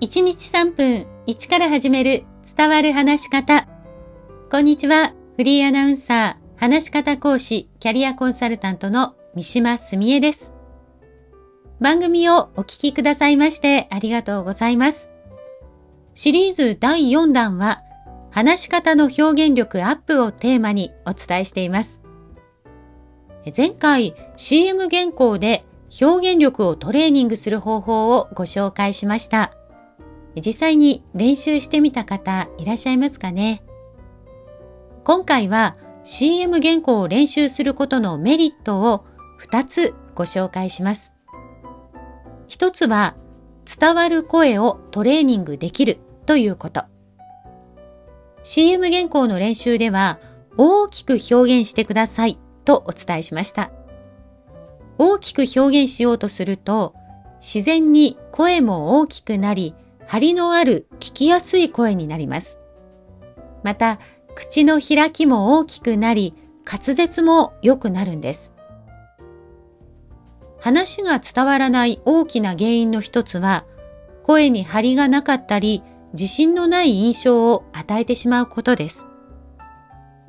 1日3分1から始める伝わる話し方。こんにちは。フリーアナウンサー、話し方講師、キャリアコンサルタントの三島澄江です。番組をお聞きくださいましてありがとうございます。シリーズ第4弾は、話し方の表現力アップをテーマにお伝えしています。前回 CM 原稿で表現力をトレーニングする方法をご紹介しました。実際に練習してみた方いらっしゃいますかね？今回は CM 原稿を練習することのメリットを2つご紹介します。1つは伝わる声をトレーニングできるということ。CM 原稿の練習では大きく表現してくださいとお伝えしました。大きく表現しようとすると自然に声も大きくなり張りのある聞きやすい声になります。また、口の開きも大きくなり、滑舌も良くなるんです。話が伝わらない大きな原因の一つは、声に張りがなかったり、自信のない印象を与えてしまうことです。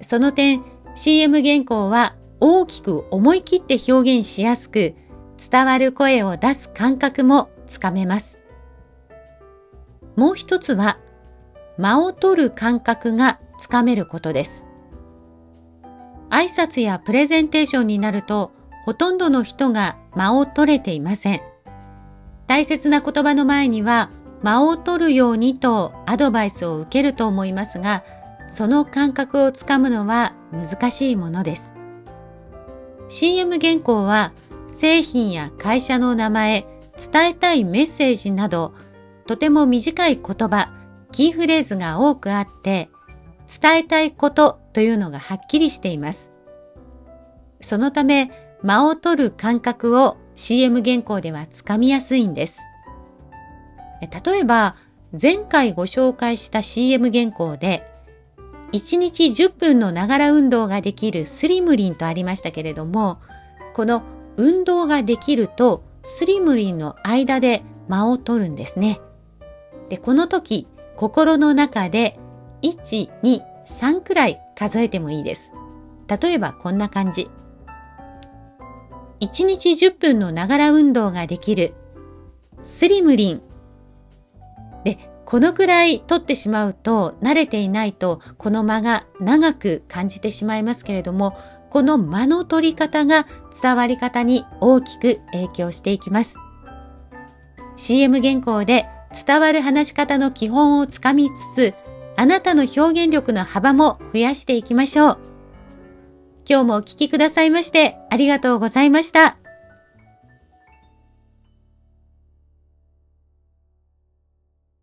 その点、CM 原稿は大きく思い切って表現しやすく、伝わる声を出す感覚もつかめます。もう一つは、間を取る感覚がつかめることです。挨拶やプレゼンテーションになると、ほとんどの人が間を取れていません。大切な言葉の前には、間を取るようにとアドバイスを受けると思いますが、その感覚をつかむのは難しいものです。CM 原稿は製品や会社の名前、伝えたいメッセージなどとても短い言葉、キーフレーズが多くあって、伝えたいことというのがはっきりしています。そのため、間を取る感覚を CM 原稿ではつかみやすいんです。例えば、前回ご紹介した CM 原稿で、1日10分のながら運動ができるスリムリンとありましたけれども、この運動ができるとスリムリンの間で間を取るんですね。で、この時、心の中で1、2、3くらい数えてもいいです。例えばこんな感じ。1日10分のながら運動ができるスリムリン。で、このくらい取ってしまうと慣れていないとこの間が長く感じてしまいますけれども、この間の取り方が伝わり方に大きく影響していきます。CM 原稿で伝わる話し方の基本をつかみつつ、あなたの表現力の幅も増やしていきましょう。今日もお聴きくださいましてありがとうございました。